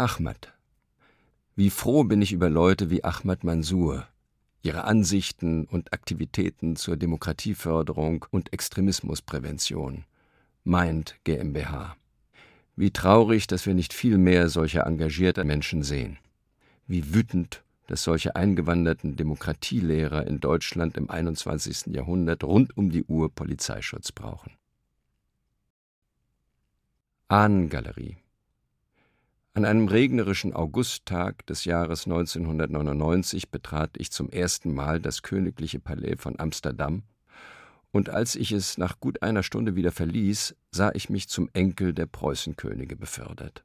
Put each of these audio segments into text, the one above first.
Ahmad. Wie froh bin ich über Leute wie Ahmad Mansour, ihre Ansichten und Aktivitäten zur Demokratieförderung und Extremismusprävention. Mind GmbH. Wie traurig, dass wir nicht viel mehr solcher engagierter Menschen sehen. Wie wütend, dass solche eingewanderten Demokratielehrer in Deutschland im 21. Jahrhundert rund um die Uhr Polizeischutz brauchen. Ahnengalerie an einem regnerischen Augusttag des Jahres 1999 betrat ich zum ersten Mal das königliche Palais von Amsterdam, und als ich es nach gut einer Stunde wieder verließ, sah ich mich zum Enkel der Preußenkönige befördert.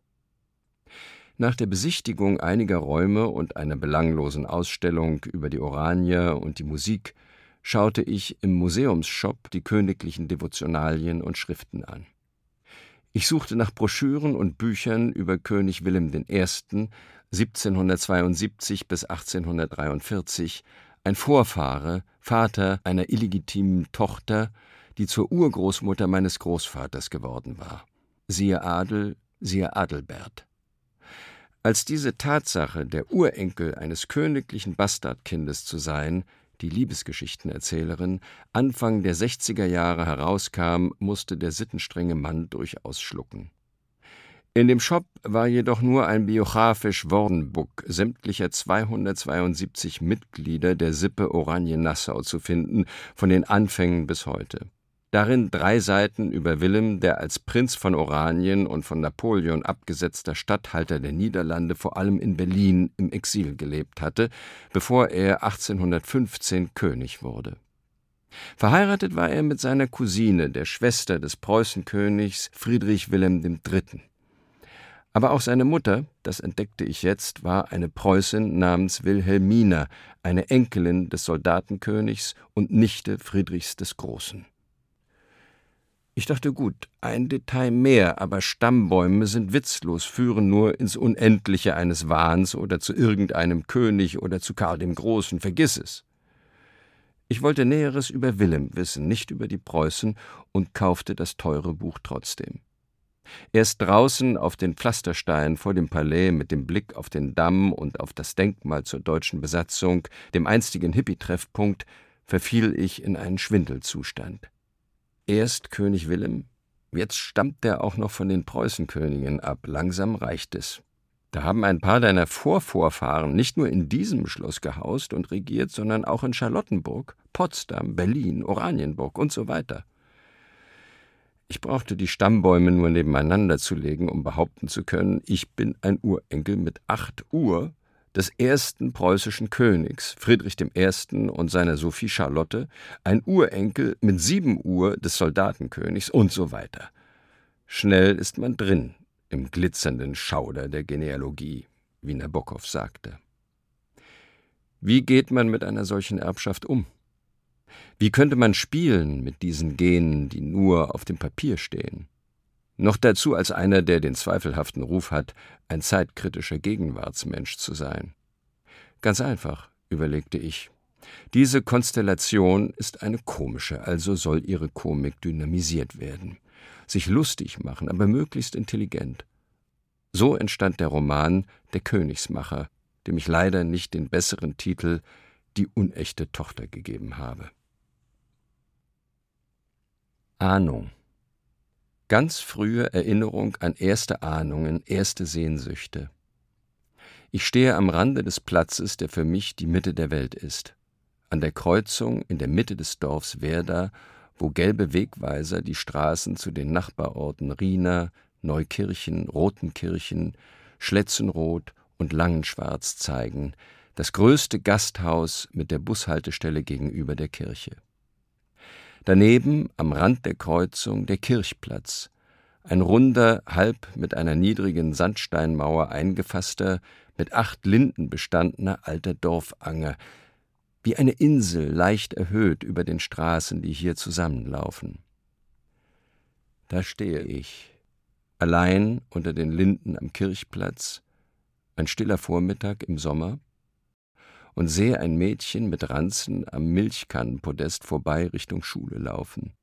Nach der Besichtigung einiger Räume und einer belanglosen Ausstellung über die Oranier und die Musik schaute ich im Museumsshop die königlichen Devotionalien und Schriften an. Ich suchte nach Broschüren und Büchern über König Wilhelm I. 1772 bis 1843, ein Vorfahre, Vater einer illegitimen Tochter, die zur Urgroßmutter meines Großvaters geworden war. Siehe Adel, siehe Adelbert. Als diese Tatsache, der Urenkel eines königlichen Bastardkindes zu sein, die Liebesgeschichtenerzählerin, Anfang der 60er Jahre herauskam, musste der sittenstrenge Mann durchaus schlucken. In dem Shop war jedoch nur ein biografisch Wordenbuck sämtlicher 272 Mitglieder der Sippe Oranien-Nassau zu finden, von den Anfängen bis heute. Darin drei Seiten über Willem, der als Prinz von Oranien und von Napoleon abgesetzter Statthalter der Niederlande vor allem in Berlin im Exil gelebt hatte, bevor er 1815 König wurde. Verheiratet war er mit seiner Cousine, der Schwester des Preußenkönigs Friedrich Wilhelm III. Aber auch seine Mutter, das entdeckte ich jetzt, war eine Preußin namens Wilhelmina, eine Enkelin des Soldatenkönigs und Nichte Friedrichs des Großen. Ich dachte, gut, ein Detail mehr, aber Stammbäume sind witzlos, führen nur ins Unendliche eines Wahns oder zu irgendeinem König oder zu Karl dem Großen, vergiss es. Ich wollte Näheres über Willem wissen, nicht über die Preußen, und kaufte das teure Buch trotzdem. Erst draußen auf den Pflastersteinen vor dem Palais mit dem Blick auf den Damm und auf das Denkmal zur deutschen Besatzung, dem einstigen Hippie-Treffpunkt, verfiel ich in einen Schwindelzustand. Erst König Wilhelm, jetzt stammt er auch noch von den Preußenkönigen ab. Langsam reicht es. Da haben ein paar deiner Vorvorfahren nicht nur in diesem Schloss gehaust und regiert, sondern auch in Charlottenburg, Potsdam, Berlin, Oranienburg und so weiter. Ich brauchte die Stammbäume nur nebeneinander zu legen, um behaupten zu können, ich bin ein Urenkel mit acht Uhr des ersten preußischen Königs, Friedrich I. und seiner Sophie Charlotte, ein Urenkel mit sieben Uhr des Soldatenkönigs und so weiter. Schnell ist man drin im glitzernden Schauder der Genealogie, wie Nabokov sagte. Wie geht man mit einer solchen Erbschaft um? Wie könnte man spielen mit diesen Genen, die nur auf dem Papier stehen? Noch dazu als einer, der den zweifelhaften Ruf hat, ein zeitkritischer Gegenwartsmensch zu sein. Ganz einfach, überlegte ich. Diese Konstellation ist eine komische, also soll ihre Komik dynamisiert werden. Sich lustig machen, aber möglichst intelligent. So entstand der Roman Der Königsmacher, dem ich leider nicht den besseren Titel Die unechte Tochter gegeben habe. Ahnung Ganz frühe Erinnerung an erste Ahnungen, erste Sehnsüchte. Ich stehe am Rande des Platzes, der für mich die Mitte der Welt ist. An der Kreuzung in der Mitte des Dorfs Werder, wo gelbe Wegweiser die Straßen zu den Nachbarorten Riener, Neukirchen, Rotenkirchen, Schletzenroth und Langenschwarz zeigen, das größte Gasthaus mit der Bushaltestelle gegenüber der Kirche. Daneben, am Rand der Kreuzung, der Kirchplatz, ein runder, halb mit einer niedrigen Sandsteinmauer eingefasster, mit acht Linden bestandener alter Dorfanger, wie eine Insel leicht erhöht über den Straßen, die hier zusammenlaufen. Da stehe ich, allein unter den Linden am Kirchplatz, ein stiller Vormittag im Sommer, und sehe ein Mädchen mit Ranzen am Milchkannenpodest vorbei Richtung Schule laufen.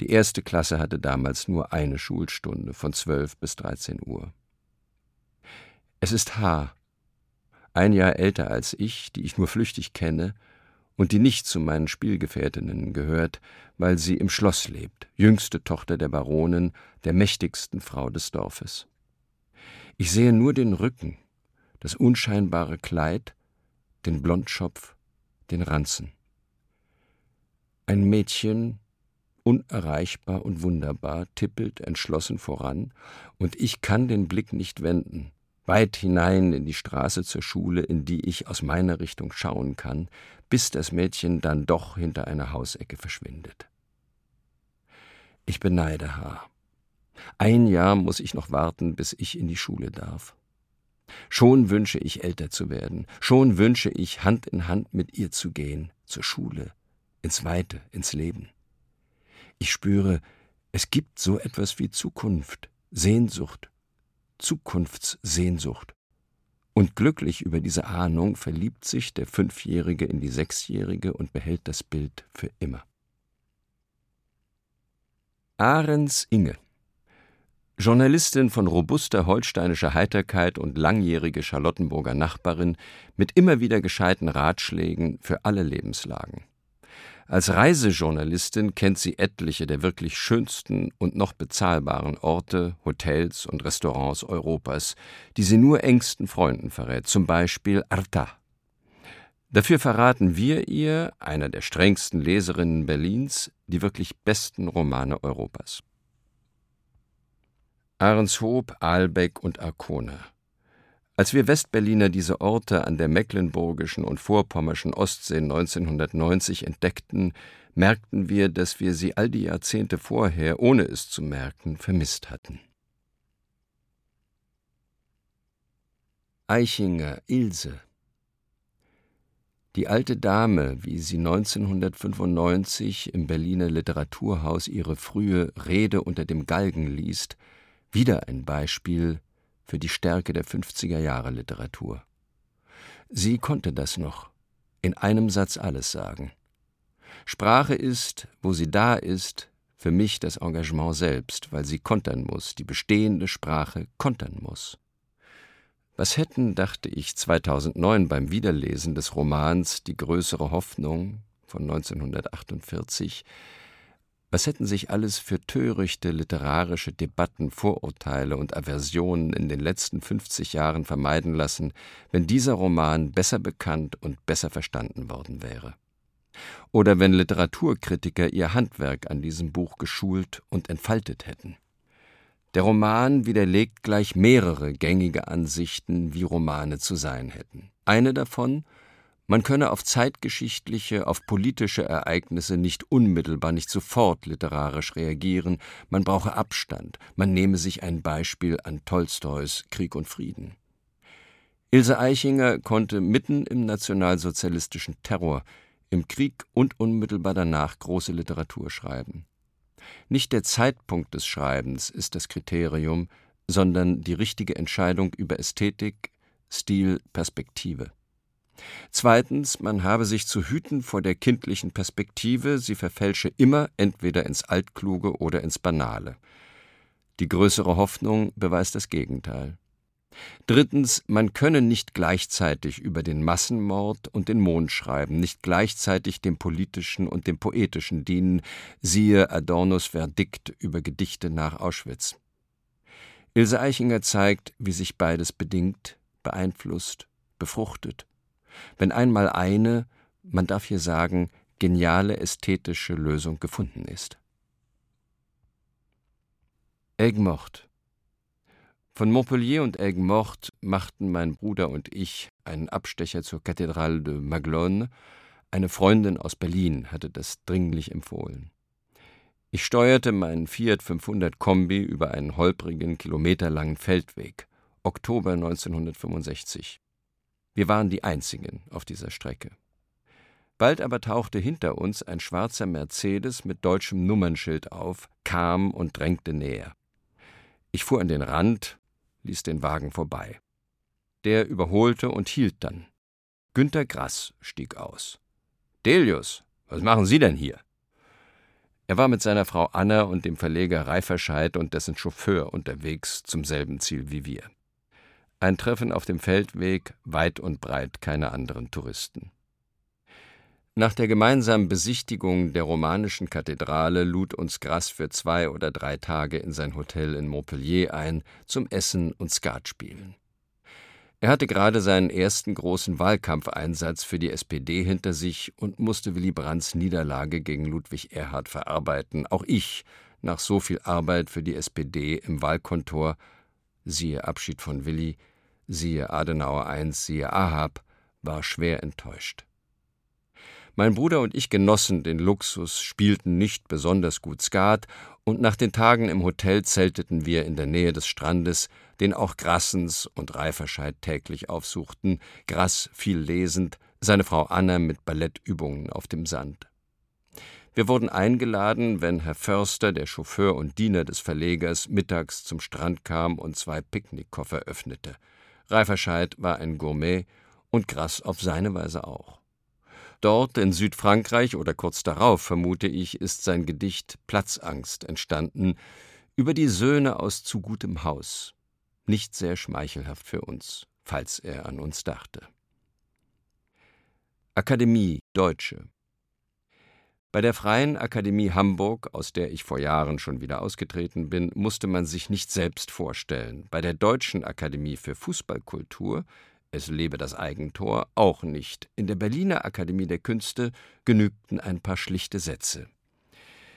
Die erste Klasse hatte damals nur eine Schulstunde von zwölf bis dreizehn Uhr. Es ist H., ein Jahr älter als ich, die ich nur flüchtig kenne und die nicht zu meinen Spielgefährtinnen gehört, weil sie im Schloss lebt, jüngste Tochter der Baronin, der mächtigsten Frau des Dorfes. Ich sehe nur den Rücken, das unscheinbare Kleid, den Blondschopf, den Ranzen. Ein Mädchen, unerreichbar und wunderbar, tippelt entschlossen voran, und ich kann den Blick nicht wenden, weit hinein in die Straße zur Schule, in die ich aus meiner Richtung schauen kann, bis das Mädchen dann doch hinter einer Hausecke verschwindet. Ich beneide Haar. Ein Jahr muss ich noch warten, bis ich in die Schule darf. Schon wünsche ich älter zu werden, schon wünsche ich Hand in Hand mit ihr zu gehen, zur Schule, ins Weite, ins Leben. Ich spüre, es gibt so etwas wie Zukunft, Sehnsucht, Zukunftssehnsucht. Und glücklich über diese Ahnung verliebt sich der Fünfjährige in die Sechsjährige und behält das Bild für immer. Ahrens Inge Journalistin von robuster holsteinischer Heiterkeit und langjährige Charlottenburger Nachbarin mit immer wieder gescheiten Ratschlägen für alle Lebenslagen. Als Reisejournalistin kennt sie etliche der wirklich schönsten und noch bezahlbaren Orte, Hotels und Restaurants Europas, die sie nur engsten Freunden verrät, zum Beispiel Arta. Dafür verraten wir ihr, einer der strengsten Leserinnen Berlins, die wirklich besten Romane Europas. Ahrenshoop, Aalbeck und Arkona. Als wir Westberliner diese Orte an der mecklenburgischen und vorpommerschen Ostsee 1990 entdeckten, merkten wir, dass wir sie all die Jahrzehnte vorher, ohne es zu merken, vermisst hatten. Eichinger, Ilse. Die alte Dame, wie sie 1995 im Berliner Literaturhaus ihre frühe Rede unter dem Galgen liest, wieder ein Beispiel für die Stärke der 50er Jahre Literatur. Sie konnte das noch, in einem Satz alles sagen. Sprache ist, wo sie da ist, für mich das Engagement selbst, weil sie kontern muss, die bestehende Sprache kontern muss. Was hätten, dachte ich 2009 beim Wiederlesen des Romans Die größere Hoffnung von 1948, was hätten sich alles für törichte literarische Debatten, Vorurteile und Aversionen in den letzten 50 Jahren vermeiden lassen, wenn dieser Roman besser bekannt und besser verstanden worden wäre? Oder wenn Literaturkritiker ihr Handwerk an diesem Buch geschult und entfaltet hätten? Der Roman widerlegt gleich mehrere gängige Ansichten, wie Romane zu sein hätten. Eine davon, man könne auf zeitgeschichtliche, auf politische Ereignisse nicht unmittelbar, nicht sofort literarisch reagieren, man brauche Abstand, man nehme sich ein Beispiel an Tolstois Krieg und Frieden. Ilse Eichinger konnte mitten im nationalsozialistischen Terror, im Krieg und unmittelbar danach große Literatur schreiben. Nicht der Zeitpunkt des Schreibens ist das Kriterium, sondern die richtige Entscheidung über Ästhetik, Stil, Perspektive. Zweitens, man habe sich zu hüten vor der kindlichen Perspektive, sie verfälsche immer entweder ins Altkluge oder ins Banale. Die größere Hoffnung beweist das Gegenteil. Drittens, man könne nicht gleichzeitig über den Massenmord und den Mond schreiben, nicht gleichzeitig dem politischen und dem poetischen dienen, siehe Adornos Verdikt über Gedichte nach Auschwitz. Ilse Eichinger zeigt, wie sich beides bedingt, beeinflusst, befruchtet wenn einmal eine, man darf hier sagen, geniale ästhetische Lösung gefunden ist. Aigues-Mortes Von Montpellier und Aigues-Mortes machten mein Bruder und ich einen Abstecher zur Kathedrale de Maglone. Eine Freundin aus Berlin hatte das dringlich empfohlen. Ich steuerte meinen Fiat 500 Kombi über einen holprigen, kilometerlangen Feldweg. Oktober 1965. Wir waren die Einzigen auf dieser Strecke. Bald aber tauchte hinter uns ein schwarzer Mercedes mit deutschem Nummernschild auf, kam und drängte näher. Ich fuhr an den Rand, ließ den Wagen vorbei. Der überholte und hielt dann. Günter Grass stieg aus. Delius, was machen Sie denn hier? Er war mit seiner Frau Anna und dem Verleger Reiferscheid und dessen Chauffeur unterwegs zum selben Ziel wie wir. Ein Treffen auf dem Feldweg, weit und breit keine anderen Touristen. Nach der gemeinsamen Besichtigung der romanischen Kathedrale lud uns Grass für zwei oder drei Tage in sein Hotel in Montpellier ein zum Essen und Skatspielen. Er hatte gerade seinen ersten großen Wahlkampfeinsatz für die SPD hinter sich und musste Willy Brandts Niederlage gegen Ludwig Erhard verarbeiten. Auch ich, nach so viel Arbeit für die SPD im Wahlkontor, siehe Abschied von Willy, siehe Adenauer I, siehe Ahab, war schwer enttäuscht. Mein Bruder und ich genossen den Luxus, spielten nicht besonders gut Skat, und nach den Tagen im Hotel zelteten wir in der Nähe des Strandes, den auch Grassens und Reiferscheid täglich aufsuchten, Grass viel lesend, seine Frau Anna mit Ballettübungen auf dem Sand. Wir wurden eingeladen, wenn Herr Förster, der Chauffeur und Diener des Verlegers, mittags zum Strand kam und zwei Picknickkoffer öffnete. Reiferscheid war ein Gourmet und Grass auf seine Weise auch. Dort in Südfrankreich oder kurz darauf, vermute ich, ist sein Gedicht Platzangst entstanden über die Söhne aus zu gutem Haus. Nicht sehr schmeichelhaft für uns, falls er an uns dachte. Akademie Deutsche bei der Freien Akademie Hamburg, aus der ich vor Jahren schon wieder ausgetreten bin, musste man sich nicht selbst vorstellen. Bei der Deutschen Akademie für Fußballkultur es lebe das Eigentor, auch nicht. In der Berliner Akademie der Künste genügten ein paar schlichte Sätze.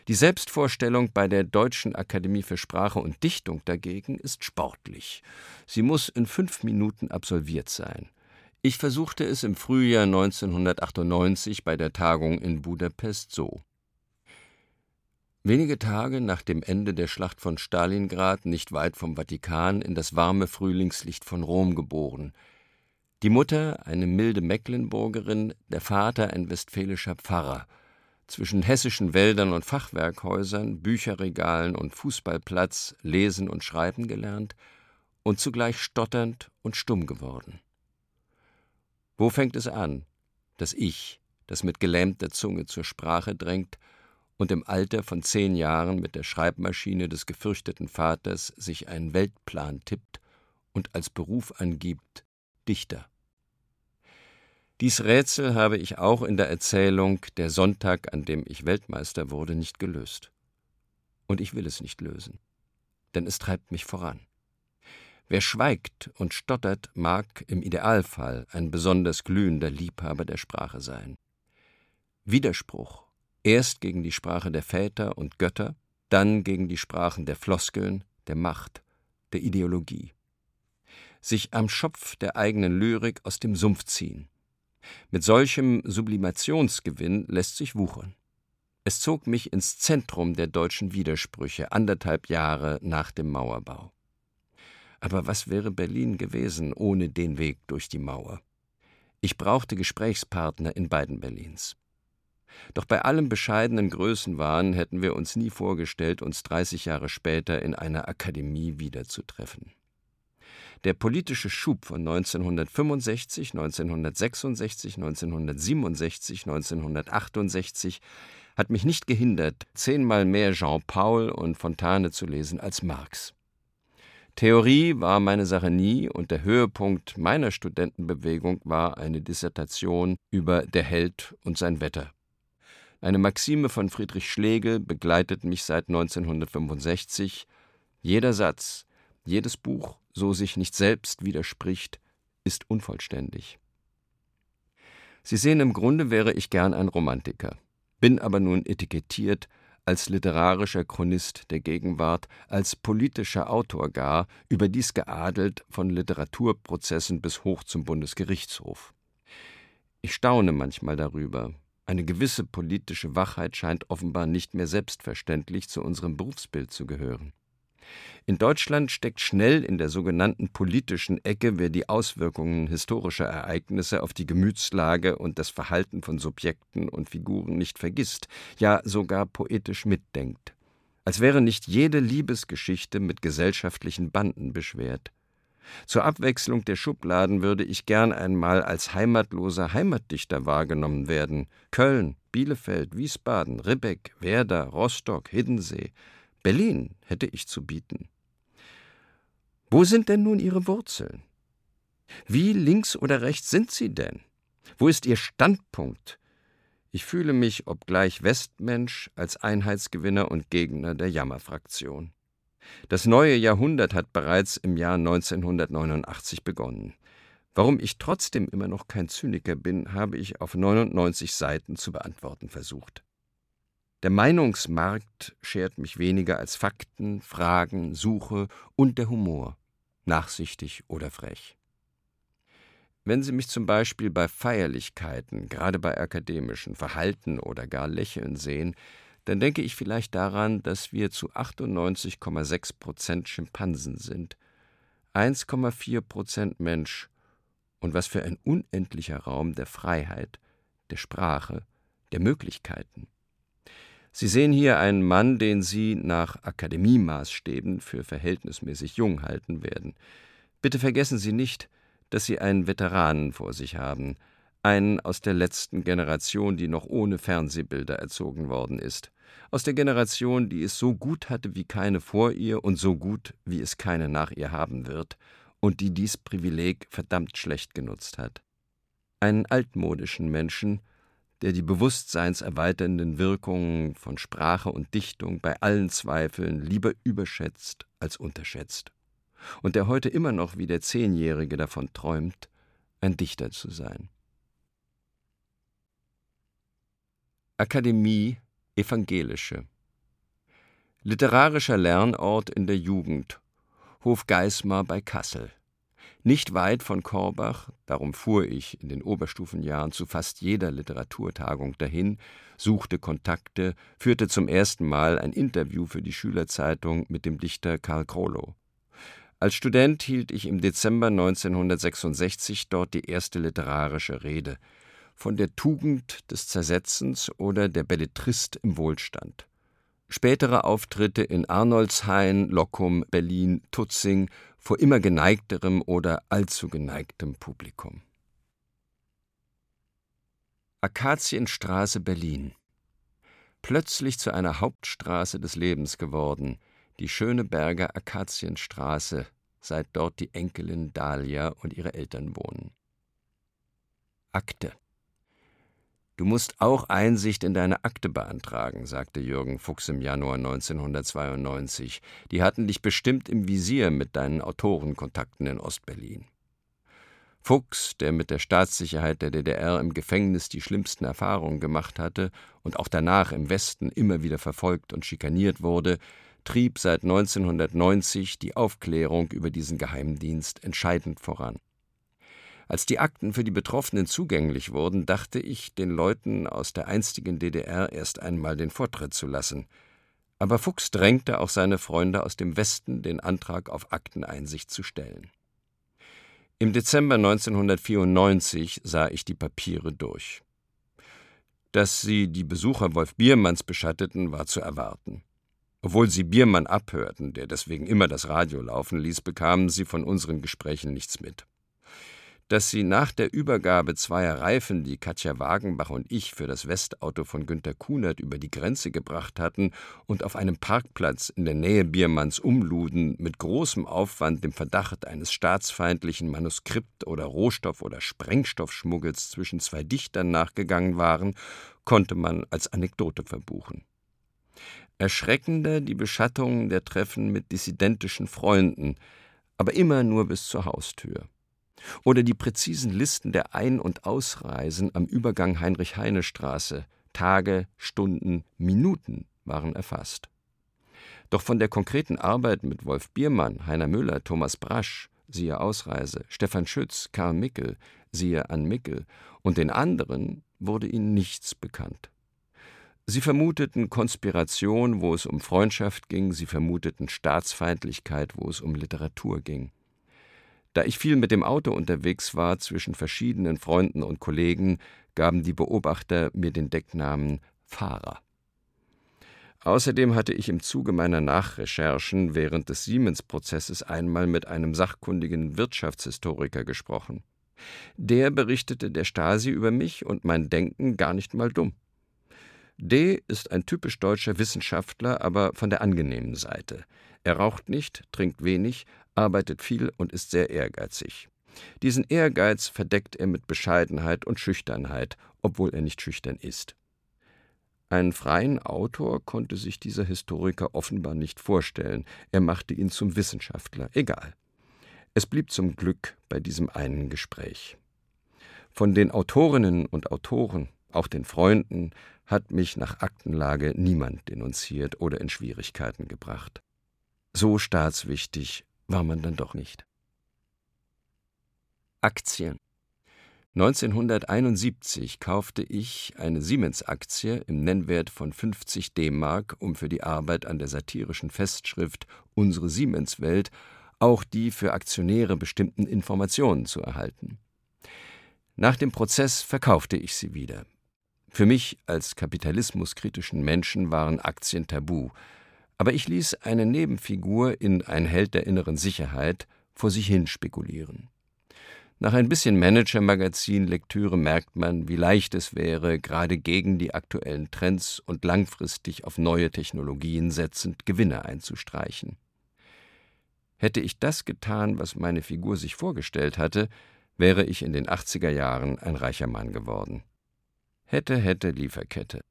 Die Selbstvorstellung bei der Deutschen Akademie für Sprache und Dichtung dagegen ist sportlich. Sie muss in fünf Minuten absolviert sein. Ich versuchte es im Frühjahr 1998 bei der Tagung in Budapest so. Wenige Tage nach dem Ende der Schlacht von Stalingrad, nicht weit vom Vatikan, in das warme Frühlingslicht von Rom geboren – die Mutter eine milde Mecklenburgerin, der Vater ein westfälischer Pfarrer. Zwischen hessischen Wäldern und Fachwerkhäusern, Bücherregalen und Fußballplatz lesen und schreiben gelernt und zugleich stotternd und stumm geworden. Wo fängt es an, das Ich, das mit gelähmter Zunge zur Sprache drängt und im Alter von zehn Jahren mit der Schreibmaschine des gefürchteten Vaters sich einen Weltplan tippt und als Beruf angibt, Dichter. Dies Rätsel habe ich auch in der Erzählung Der Sonntag, an dem ich Weltmeister wurde, nicht gelöst. Und ich will es nicht lösen, denn es treibt mich voran. Wer schweigt und stottert, mag im Idealfall ein besonders glühender Liebhaber der Sprache sein. Widerspruch, erst gegen die Sprache der Väter und Götter, dann gegen die Sprachen der Floskeln, der Macht, der Ideologie sich am Schopf der eigenen Lyrik aus dem Sumpf ziehen. Mit solchem Sublimationsgewinn lässt sich wuchern. Es zog mich ins Zentrum der deutschen Widersprüche anderthalb Jahre nach dem Mauerbau. Aber was wäre Berlin gewesen ohne den Weg durch die Mauer? Ich brauchte Gesprächspartner in beiden Berlins. Doch bei allem bescheidenen Größenwahn hätten wir uns nie vorgestellt, uns 30 Jahre später in einer Akademie wiederzutreffen. Der politische Schub von 1965, 1966, 1967, 1968 hat mich nicht gehindert, zehnmal mehr Jean Paul und Fontane zu lesen als Marx. Theorie war meine Sache nie und der Höhepunkt meiner Studentenbewegung war eine Dissertation über Der Held und sein Wetter. Eine Maxime von Friedrich Schlegel begleitet mich seit 1965. Jeder Satz, jedes Buch, so sich nicht selbst widerspricht, ist unvollständig. Sie sehen, im Grunde wäre ich gern ein Romantiker, bin aber nun etikettiert als literarischer Chronist der Gegenwart, als politischer Autor gar, überdies geadelt von Literaturprozessen bis hoch zum Bundesgerichtshof. Ich staune manchmal darüber. Eine gewisse politische Wachheit scheint offenbar nicht mehr selbstverständlich zu unserem Berufsbild zu gehören. In Deutschland steckt schnell in der sogenannten politischen Ecke, wer die Auswirkungen historischer Ereignisse auf die Gemütslage und das Verhalten von Subjekten und Figuren nicht vergisst, ja sogar poetisch mitdenkt. Als wäre nicht jede Liebesgeschichte mit gesellschaftlichen Banden beschwert. Zur Abwechslung der Schubladen würde ich gern einmal als heimatloser Heimatdichter wahrgenommen werden. Köln, Bielefeld, Wiesbaden, Ribbeck, Werder, Rostock, Hiddensee, Berlin hätte ich zu bieten. Wo sind denn nun Ihre Wurzeln? Wie links oder rechts sind Sie denn? Wo ist Ihr Standpunkt? Ich fühle mich, obgleich Westmensch, als Einheitsgewinner und Gegner der Jammerfraktion. Das neue Jahrhundert hat bereits im Jahr 1989 begonnen. Warum ich trotzdem immer noch kein Zyniker bin, habe ich auf 99 Seiten zu beantworten versucht. Der Meinungsmarkt schert mich weniger als Fakten, Fragen, Suche und der Humor, nachsichtig oder frech. Wenn Sie mich zum Beispiel bei Feierlichkeiten, gerade bei akademischen, verhalten oder gar lächeln sehen, dann denke ich vielleicht daran, dass wir zu 98,6 Prozent Schimpansen sind, 1,4 Prozent Mensch und was für ein unendlicher Raum der Freiheit, der Sprache, der Möglichkeiten. Sie sehen hier einen Mann, den Sie nach Akademiemaßstäben für verhältnismäßig jung halten werden. Bitte vergessen Sie nicht, dass Sie einen Veteranen vor sich haben, einen aus der letzten Generation, die noch ohne Fernsehbilder erzogen worden ist, aus der Generation, die es so gut hatte wie keine vor ihr und so gut, wie es keine nach ihr haben wird, und die dies Privileg verdammt schlecht genutzt hat. Einen altmodischen Menschen, der die bewusstseinserweiternden Wirkungen von Sprache und Dichtung bei allen Zweifeln lieber überschätzt als unterschätzt, und der heute immer noch wie der Zehnjährige davon träumt, ein Dichter zu sein. Akademie Evangelische Literarischer Lernort in der Jugend Hof Geismar bei Kassel. Nicht weit von Korbach, darum fuhr ich in den Oberstufenjahren zu fast jeder Literaturtagung dahin, suchte Kontakte, führte zum ersten Mal ein Interview für die Schülerzeitung mit dem Dichter Karl Krolow. Als Student hielt ich im Dezember 1966 dort die erste literarische Rede von der Tugend des Zersetzens oder der Belletrist im Wohlstand. Spätere Auftritte in Arnoldshain, Lockum, Berlin, Tutzing vor immer geneigterem oder allzu geneigtem Publikum. Akazienstraße Berlin Plötzlich zu einer Hauptstraße des Lebens geworden, die Schöneberger Akazienstraße, seit dort die Enkelin Dahlia und ihre Eltern wohnen. Akte Du musst auch Einsicht in deine Akte beantragen, sagte Jürgen Fuchs im Januar 1992. Die hatten dich bestimmt im Visier mit deinen Autorenkontakten in Ostberlin. Fuchs, der mit der Staatssicherheit der DDR im Gefängnis die schlimmsten Erfahrungen gemacht hatte und auch danach im Westen immer wieder verfolgt und schikaniert wurde, trieb seit 1990 die Aufklärung über diesen Geheimdienst entscheidend voran. Als die Akten für die Betroffenen zugänglich wurden, dachte ich, den Leuten aus der einstigen DDR erst einmal den Vortritt zu lassen. Aber Fuchs drängte auch seine Freunde aus dem Westen, den Antrag auf Akteneinsicht zu stellen. Im Dezember 1994 sah ich die Papiere durch. Dass sie die Besucher Wolf Biermanns beschatteten, war zu erwarten. Obwohl sie Biermann abhörten, der deswegen immer das Radio laufen ließ, bekamen sie von unseren Gesprächen nichts mit dass sie nach der Übergabe zweier Reifen, die Katja Wagenbach und ich für das Westauto von Günter Kunert über die Grenze gebracht hatten und auf einem Parkplatz in der Nähe Biermanns umluden, mit großem Aufwand dem Verdacht eines staatsfeindlichen Manuskript- oder Rohstoff- oder Sprengstoffschmuggels zwischen zwei Dichtern nachgegangen waren, konnte man als Anekdote verbuchen. Erschreckender die Beschattungen der Treffen mit dissidentischen Freunden, aber immer nur bis zur Haustür oder die präzisen Listen der Ein- und Ausreisen am Übergang Heinrich-Heine-Straße. Tage, Stunden, Minuten waren erfasst. Doch von der konkreten Arbeit mit Wolf Biermann, Heiner Müller, Thomas Brasch, siehe Ausreise, Stefan Schütz, Karl Mickel, siehe Ann Mickel, und den anderen wurde ihnen nichts bekannt. Sie vermuteten Konspiration, wo es um Freundschaft ging, sie vermuteten Staatsfeindlichkeit, wo es um Literatur ging. Da ich viel mit dem Auto unterwegs war zwischen verschiedenen Freunden und Kollegen, gaben die Beobachter mir den Decknamen Fahrer. Außerdem hatte ich im Zuge meiner Nachrecherchen während des Siemens-Prozesses einmal mit einem sachkundigen Wirtschaftshistoriker gesprochen. Der berichtete der Stasi über mich und mein Denken gar nicht mal dumm. D. ist ein typisch deutscher Wissenschaftler, aber von der angenehmen Seite. Er raucht nicht, trinkt wenig, arbeitet viel und ist sehr ehrgeizig. Diesen Ehrgeiz verdeckt er mit Bescheidenheit und Schüchternheit, obwohl er nicht schüchtern ist. Einen freien Autor konnte sich dieser Historiker offenbar nicht vorstellen, er machte ihn zum Wissenschaftler, egal. Es blieb zum Glück bei diesem einen Gespräch. Von den Autorinnen und Autoren, auch den Freunden, hat mich nach Aktenlage niemand denunziert oder in Schwierigkeiten gebracht. So staatswichtig war man dann doch nicht. Aktien 1971 kaufte ich eine Siemens-Aktie im Nennwert von 50 D-Mark, um für die Arbeit an der satirischen Festschrift Unsere Siemens-Welt auch die für Aktionäre bestimmten Informationen zu erhalten. Nach dem Prozess verkaufte ich sie wieder. Für mich als kapitalismuskritischen Menschen waren Aktien tabu, aber ich ließ eine Nebenfigur in Ein Held der inneren Sicherheit vor sich hin spekulieren. Nach ein bisschen Manager-Magazin-Lektüre merkt man, wie leicht es wäre, gerade gegen die aktuellen Trends und langfristig auf neue Technologien setzend Gewinne einzustreichen. Hätte ich das getan, was meine Figur sich vorgestellt hatte, wäre ich in den 80er Jahren ein reicher Mann geworden. Hätte, hätte, Lieferkette.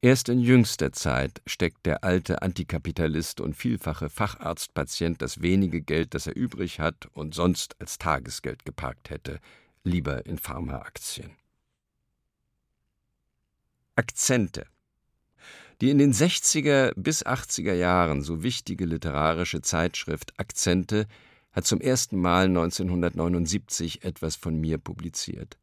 Erst in jüngster Zeit steckt der alte Antikapitalist und vielfache Facharztpatient das wenige Geld, das er übrig hat und sonst als Tagesgeld geparkt hätte, lieber in Pharmaaktien. Akzente die in den 60er bis 80er Jahren so wichtige literarische Zeitschrift Akzente hat zum ersten Mal 1979 etwas von mir publiziert.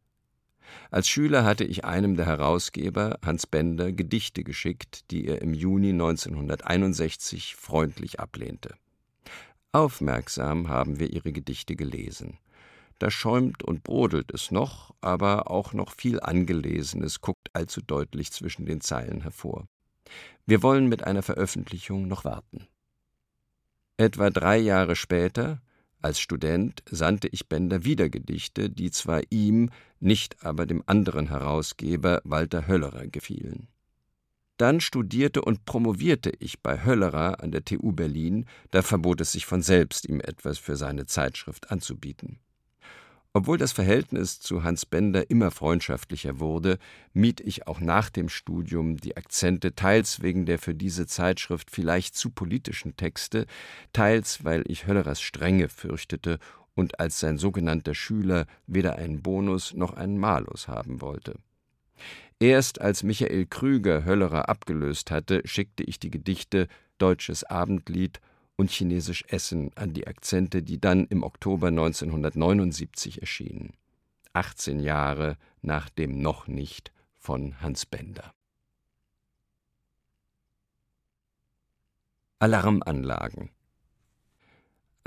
Als Schüler hatte ich einem der Herausgeber, Hans Bender, Gedichte geschickt, die er im Juni 1961 freundlich ablehnte. Aufmerksam haben wir ihre Gedichte gelesen. Da schäumt und brodelt es noch, aber auch noch viel Angelesenes guckt allzu deutlich zwischen den Zeilen hervor. Wir wollen mit einer Veröffentlichung noch warten. Etwa drei Jahre später, als Student sandte ich Bender wieder Gedichte, die zwar ihm, nicht aber dem anderen Herausgeber Walter Höllerer gefielen. Dann studierte und promovierte ich bei Höllerer an der TU Berlin, da verbot es sich von selbst, ihm etwas für seine Zeitschrift anzubieten. Obwohl das Verhältnis zu Hans Bender immer freundschaftlicher wurde, mied ich auch nach dem Studium die Akzente teils wegen der für diese Zeitschrift vielleicht zu politischen Texte, teils weil ich Höllerers Strenge fürchtete und als sein sogenannter Schüler weder einen Bonus noch einen Malus haben wollte. Erst als Michael Krüger Höllerer abgelöst hatte, schickte ich die Gedichte Deutsches Abendlied und Chinesisch Essen an die Akzente, die dann im Oktober 1979 erschienen. 18 Jahre nach dem noch nicht von Hans Bender. Alarmanlagen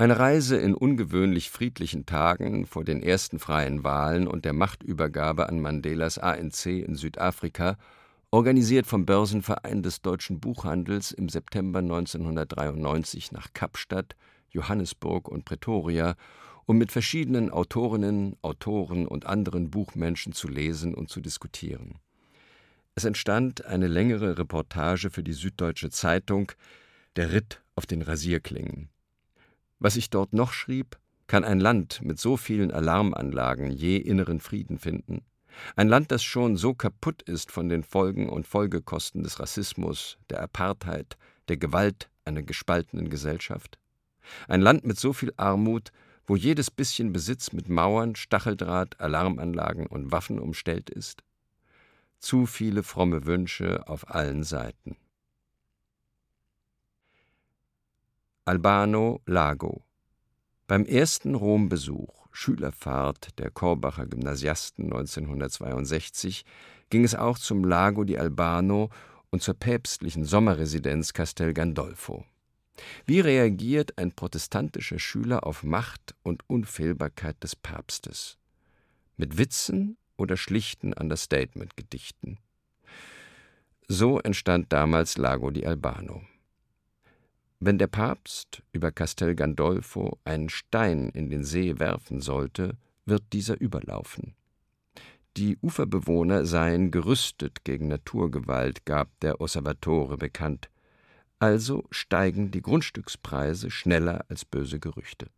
eine Reise in ungewöhnlich friedlichen Tagen vor den ersten freien Wahlen und der Machtübergabe an Mandelas ANC in Südafrika organisiert vom Börsenverein des deutschen Buchhandels im September 1993 nach Kapstadt, Johannesburg und Pretoria, um mit verschiedenen Autorinnen, Autoren und anderen Buchmenschen zu lesen und zu diskutieren. Es entstand eine längere Reportage für die Süddeutsche Zeitung Der Ritt auf den Rasierklingen. Was ich dort noch schrieb, kann ein Land mit so vielen Alarmanlagen je inneren Frieden finden? Ein Land, das schon so kaputt ist von den Folgen und Folgekosten des Rassismus, der Apartheid, der Gewalt einer gespaltenen Gesellschaft? Ein Land mit so viel Armut, wo jedes bisschen Besitz mit Mauern, Stacheldraht, Alarmanlagen und Waffen umstellt ist? Zu viele fromme Wünsche auf allen Seiten. Albano Lago Beim ersten Rombesuch Schülerfahrt der Korbacher Gymnasiasten 1962 ging es auch zum Lago di Albano und zur päpstlichen Sommerresidenz Castel Gandolfo. Wie reagiert ein protestantischer Schüler auf Macht und Unfehlbarkeit des Papstes? Mit Witzen oder schlichten Understatement-Gedichten? So entstand damals Lago di Albano. Wenn der Papst über Castel Gandolfo einen Stein in den See werfen sollte, wird dieser überlaufen. Die Uferbewohner seien gerüstet gegen Naturgewalt, gab der Osservatore bekannt. Also steigen die Grundstückspreise schneller als böse Gerüchte.